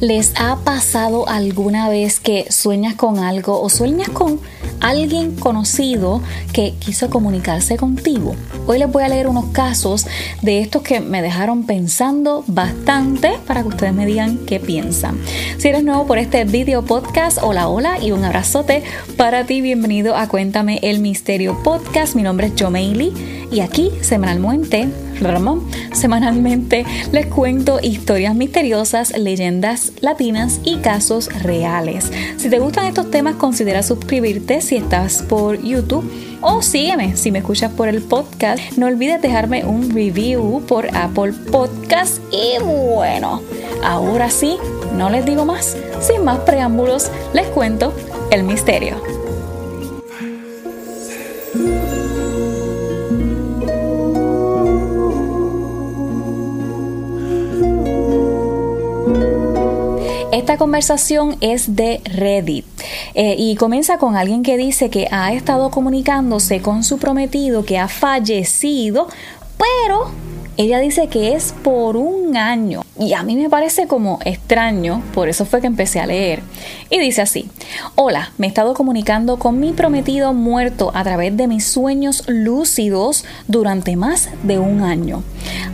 ¿Les ha pasado alguna vez que sueñas con algo o sueñas con alguien conocido que quiso comunicarse contigo? Hoy les voy a leer unos casos de estos que me dejaron pensando bastante para que ustedes me digan qué piensan. Si eres nuevo por este video podcast, hola hola y un abrazote para ti. Bienvenido a Cuéntame el Misterio Podcast. Mi nombre es Jomeili y aquí semanalmente Ramón. Semanalmente les cuento historias misteriosas, leyendas latinas y casos reales. Si te gustan estos temas, considera suscribirte si estás por YouTube o sígueme si me escuchas por el podcast. No olvides dejarme un review por Apple Podcast. Y bueno, ahora sí, no les digo más. Sin más preámbulos, les cuento el misterio. Esta conversación es de Reddit eh, y comienza con alguien que dice que ha estado comunicándose con su prometido que ha fallecido, pero ella dice que es por un año y a mí me parece como extraño, por eso fue que empecé a leer. Y dice así, hola, me he estado comunicando con mi prometido muerto a través de mis sueños lúcidos durante más de un año.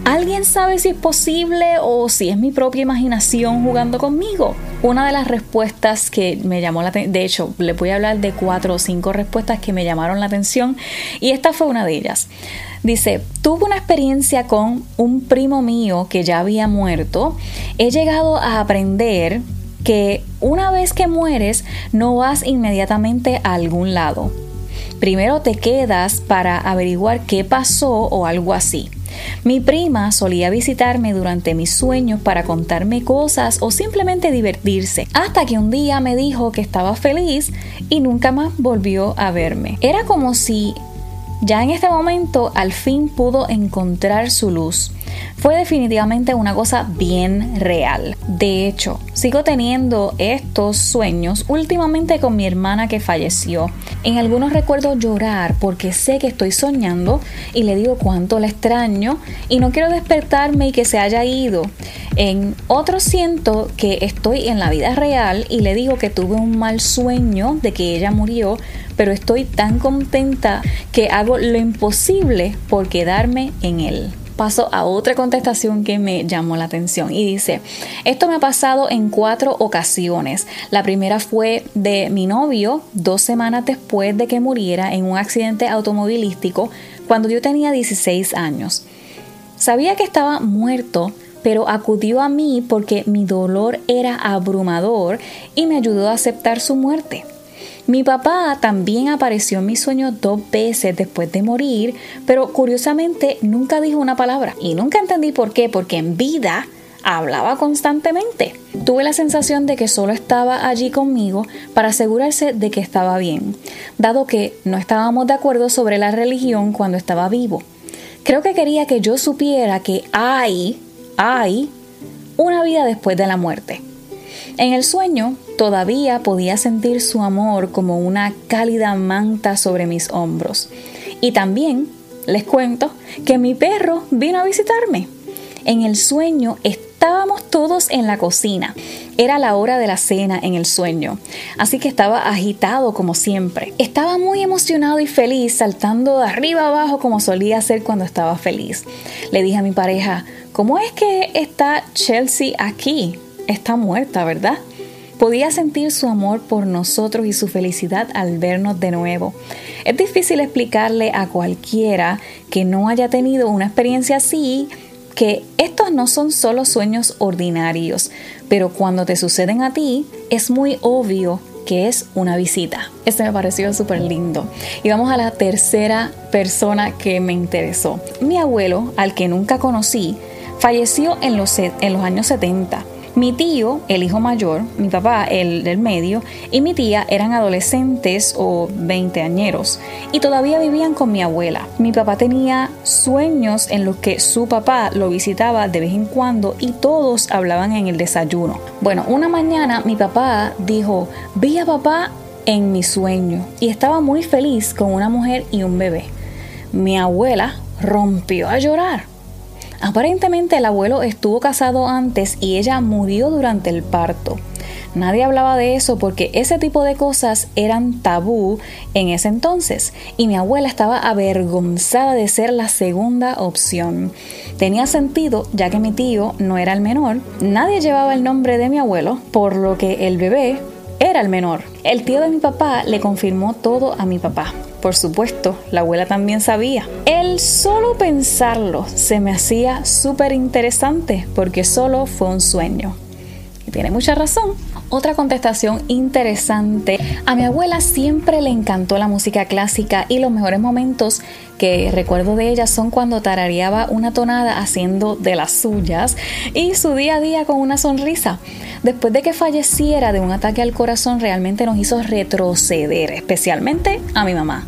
¿Alguien sabe si es posible o si es mi propia imaginación jugando conmigo? Una de las respuestas que me llamó la atención, de hecho, le voy a hablar de cuatro o cinco respuestas que me llamaron la atención y esta fue una de ellas. Dice, tuve una experiencia con un primo mío que ya había muerto. He llegado a aprender que una vez que mueres no vas inmediatamente a algún lado. Primero te quedas para averiguar qué pasó o algo así. Mi prima solía visitarme durante mis sueños para contarme cosas o simplemente divertirse, hasta que un día me dijo que estaba feliz y nunca más volvió a verme. Era como si ya en este momento al fin pudo encontrar su luz. Fue definitivamente una cosa bien real. De hecho, sigo teniendo estos sueños últimamente con mi hermana que falleció. En algunos recuerdo llorar porque sé que estoy soñando y le digo cuánto la extraño y no quiero despertarme y que se haya ido. En otros siento que estoy en la vida real y le digo que tuve un mal sueño de que ella murió, pero estoy tan contenta que hago lo imposible por quedarme en él. Paso a otra contestación que me llamó la atención y dice, esto me ha pasado en cuatro ocasiones. La primera fue de mi novio dos semanas después de que muriera en un accidente automovilístico cuando yo tenía 16 años. Sabía que estaba muerto, pero acudió a mí porque mi dolor era abrumador y me ayudó a aceptar su muerte. Mi papá también apareció en mi sueño dos veces después de morir, pero curiosamente nunca dijo una palabra y nunca entendí por qué, porque en vida hablaba constantemente. Tuve la sensación de que solo estaba allí conmigo para asegurarse de que estaba bien, dado que no estábamos de acuerdo sobre la religión cuando estaba vivo. Creo que quería que yo supiera que hay, hay una vida después de la muerte. En el sueño todavía podía sentir su amor como una cálida manta sobre mis hombros. Y también les cuento que mi perro vino a visitarme. En el sueño estábamos todos en la cocina. Era la hora de la cena en el sueño, así que estaba agitado como siempre. Estaba muy emocionado y feliz, saltando de arriba abajo como solía hacer cuando estaba feliz. Le dije a mi pareja, ¿cómo es que está Chelsea aquí? Está muerta, ¿verdad? Podía sentir su amor por nosotros y su felicidad al vernos de nuevo. Es difícil explicarle a cualquiera que no haya tenido una experiencia así que estos no son solo sueños ordinarios, pero cuando te suceden a ti es muy obvio que es una visita. Este me pareció súper lindo. Y vamos a la tercera persona que me interesó. Mi abuelo, al que nunca conocí, falleció en los, en los años 70 mi tío, el hijo mayor, mi papá, el del medio, y mi tía eran adolescentes o veinteañeros y todavía vivían con mi abuela. Mi papá tenía sueños en los que su papá lo visitaba de vez en cuando y todos hablaban en el desayuno. Bueno, una mañana mi papá dijo, vi a papá en mi sueño y estaba muy feliz con una mujer y un bebé. Mi abuela rompió a llorar Aparentemente el abuelo estuvo casado antes y ella murió durante el parto. Nadie hablaba de eso porque ese tipo de cosas eran tabú en ese entonces y mi abuela estaba avergonzada de ser la segunda opción. Tenía sentido ya que mi tío no era el menor, nadie llevaba el nombre de mi abuelo, por lo que el bebé era el menor. El tío de mi papá le confirmó todo a mi papá. Por supuesto, la abuela también sabía. El solo pensarlo se me hacía súper interesante porque solo fue un sueño. Y tiene mucha razón. Otra contestación interesante. A mi abuela siempre le encantó la música clásica y los mejores momentos que recuerdo de ella son cuando tarareaba una tonada haciendo de las suyas y su día a día con una sonrisa. Después de que falleciera de un ataque al corazón realmente nos hizo retroceder, especialmente a mi mamá.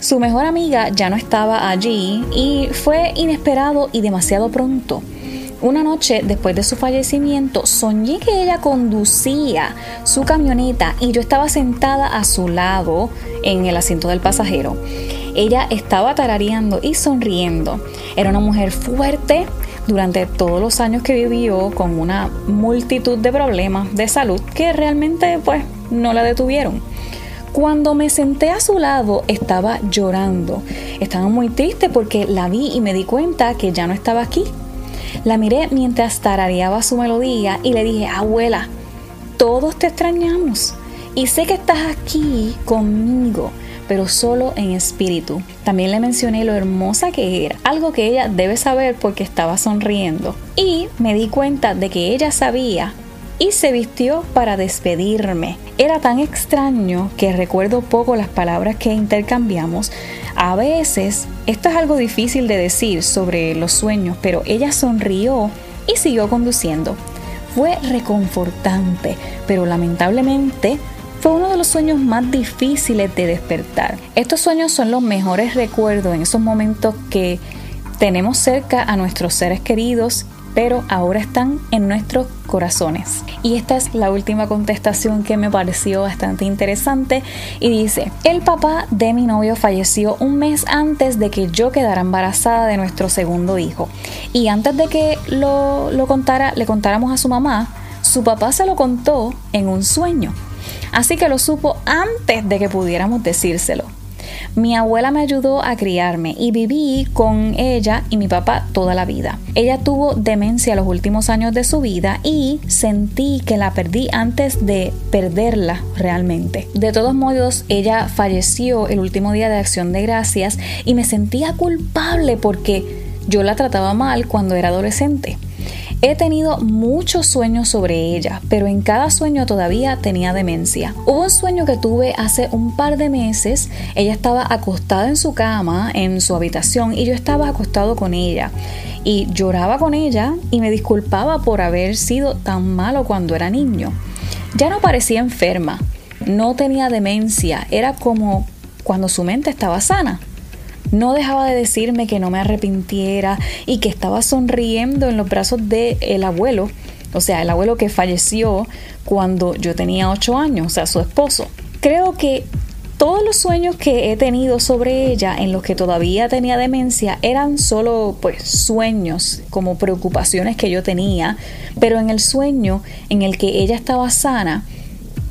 Su mejor amiga ya no estaba allí y fue inesperado y demasiado pronto. Una noche después de su fallecimiento soñé que ella conducía su camioneta y yo estaba sentada a su lado en el asiento del pasajero. Ella estaba tarareando y sonriendo. Era una mujer fuerte durante todos los años que vivió con una multitud de problemas de salud que realmente pues no la detuvieron. Cuando me senté a su lado estaba llorando. Estaba muy triste porque la vi y me di cuenta que ya no estaba aquí la miré mientras tarareaba su melodía y le dije, abuela, todos te extrañamos y sé que estás aquí conmigo, pero solo en espíritu. También le mencioné lo hermosa que era, algo que ella debe saber porque estaba sonriendo. Y me di cuenta de que ella sabía y se vistió para despedirme. Era tan extraño que recuerdo poco las palabras que intercambiamos. A veces, esto es algo difícil de decir sobre los sueños, pero ella sonrió y siguió conduciendo. Fue reconfortante, pero lamentablemente fue uno de los sueños más difíciles de despertar. Estos sueños son los mejores recuerdos en esos momentos que tenemos cerca a nuestros seres queridos pero ahora están en nuestros corazones. Y esta es la última contestación que me pareció bastante interesante y dice, el papá de mi novio falleció un mes antes de que yo quedara embarazada de nuestro segundo hijo. Y antes de que lo, lo contara, le contáramos a su mamá, su papá se lo contó en un sueño. Así que lo supo antes de que pudiéramos decírselo. Mi abuela me ayudó a criarme y viví con ella y mi papá toda la vida. Ella tuvo demencia los últimos años de su vida y sentí que la perdí antes de perderla realmente. De todos modos, ella falleció el último día de acción de gracias y me sentía culpable porque yo la trataba mal cuando era adolescente. He tenido muchos sueños sobre ella, pero en cada sueño todavía tenía demencia. Hubo un sueño que tuve hace un par de meses. Ella estaba acostada en su cama, en su habitación, y yo estaba acostado con ella. Y lloraba con ella y me disculpaba por haber sido tan malo cuando era niño. Ya no parecía enferma, no tenía demencia, era como cuando su mente estaba sana. No dejaba de decirme que no me arrepintiera y que estaba sonriendo en los brazos del el abuelo, o sea, el abuelo que falleció cuando yo tenía 8 años, o sea, su esposo. Creo que todos los sueños que he tenido sobre ella en los que todavía tenía demencia eran solo pues sueños como preocupaciones que yo tenía, pero en el sueño en el que ella estaba sana,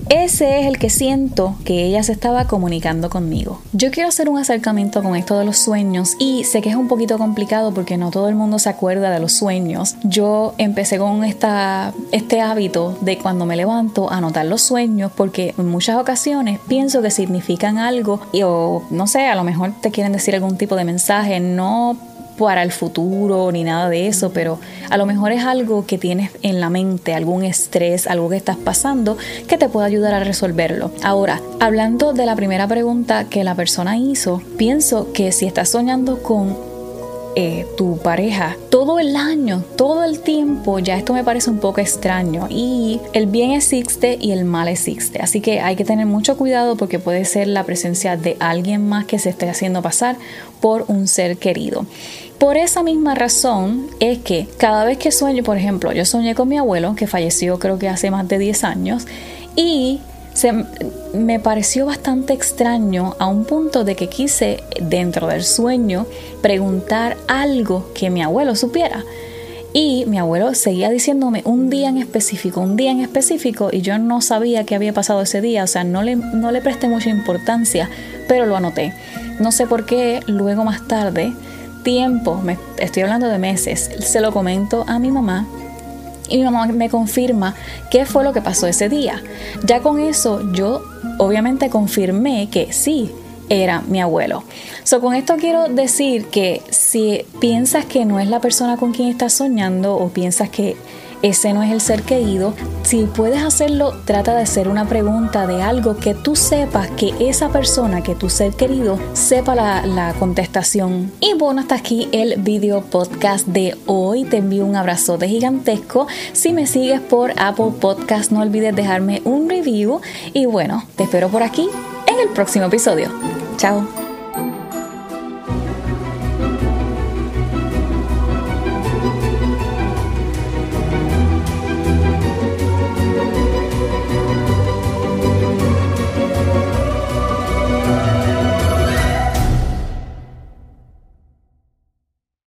ese es el que siento que ella se estaba comunicando conmigo. Yo quiero hacer un acercamiento con esto de los sueños y sé que es un poquito complicado porque no todo el mundo se acuerda de los sueños. Yo empecé con esta, este hábito de cuando me levanto anotar los sueños porque en muchas ocasiones pienso que significan algo y o no sé, a lo mejor te quieren decir algún tipo de mensaje, no para el futuro ni nada de eso, pero a lo mejor es algo que tienes en la mente, algún estrés, algo que estás pasando que te puede ayudar a resolverlo. Ahora, hablando de la primera pregunta que la persona hizo, pienso que si estás soñando con eh, tu pareja todo el año, todo el tiempo, ya esto me parece un poco extraño. Y el bien existe y el mal existe. Así que hay que tener mucho cuidado porque puede ser la presencia de alguien más que se esté haciendo pasar por un ser querido. Por esa misma razón es que cada vez que sueño, por ejemplo, yo soñé con mi abuelo que falleció creo que hace más de 10 años y me pareció bastante extraño a un punto de que quise dentro del sueño preguntar algo que mi abuelo supiera. Y mi abuelo seguía diciéndome un día en específico, un día en específico, y yo no sabía qué había pasado ese día, o sea, no le, no le presté mucha importancia, pero lo anoté. No sé por qué, luego más tarde, tiempo, me, estoy hablando de meses, se lo comento a mi mamá y mi mamá me confirma qué fue lo que pasó ese día. Ya con eso yo obviamente confirmé que sí, era mi abuelo. So, con esto quiero decir que si piensas que no es la persona con quien estás soñando o piensas que ese no es el ser querido, si puedes hacerlo, trata de hacer una pregunta de algo que tú sepas que esa persona, que tu ser querido, sepa la, la contestación. Y bueno, hasta aquí el video podcast de hoy. Te envío un abrazote gigantesco. Si me sigues por Apple Podcast, no olvides dejarme un review. Y bueno, te espero por aquí en el próximo episodio. Chao.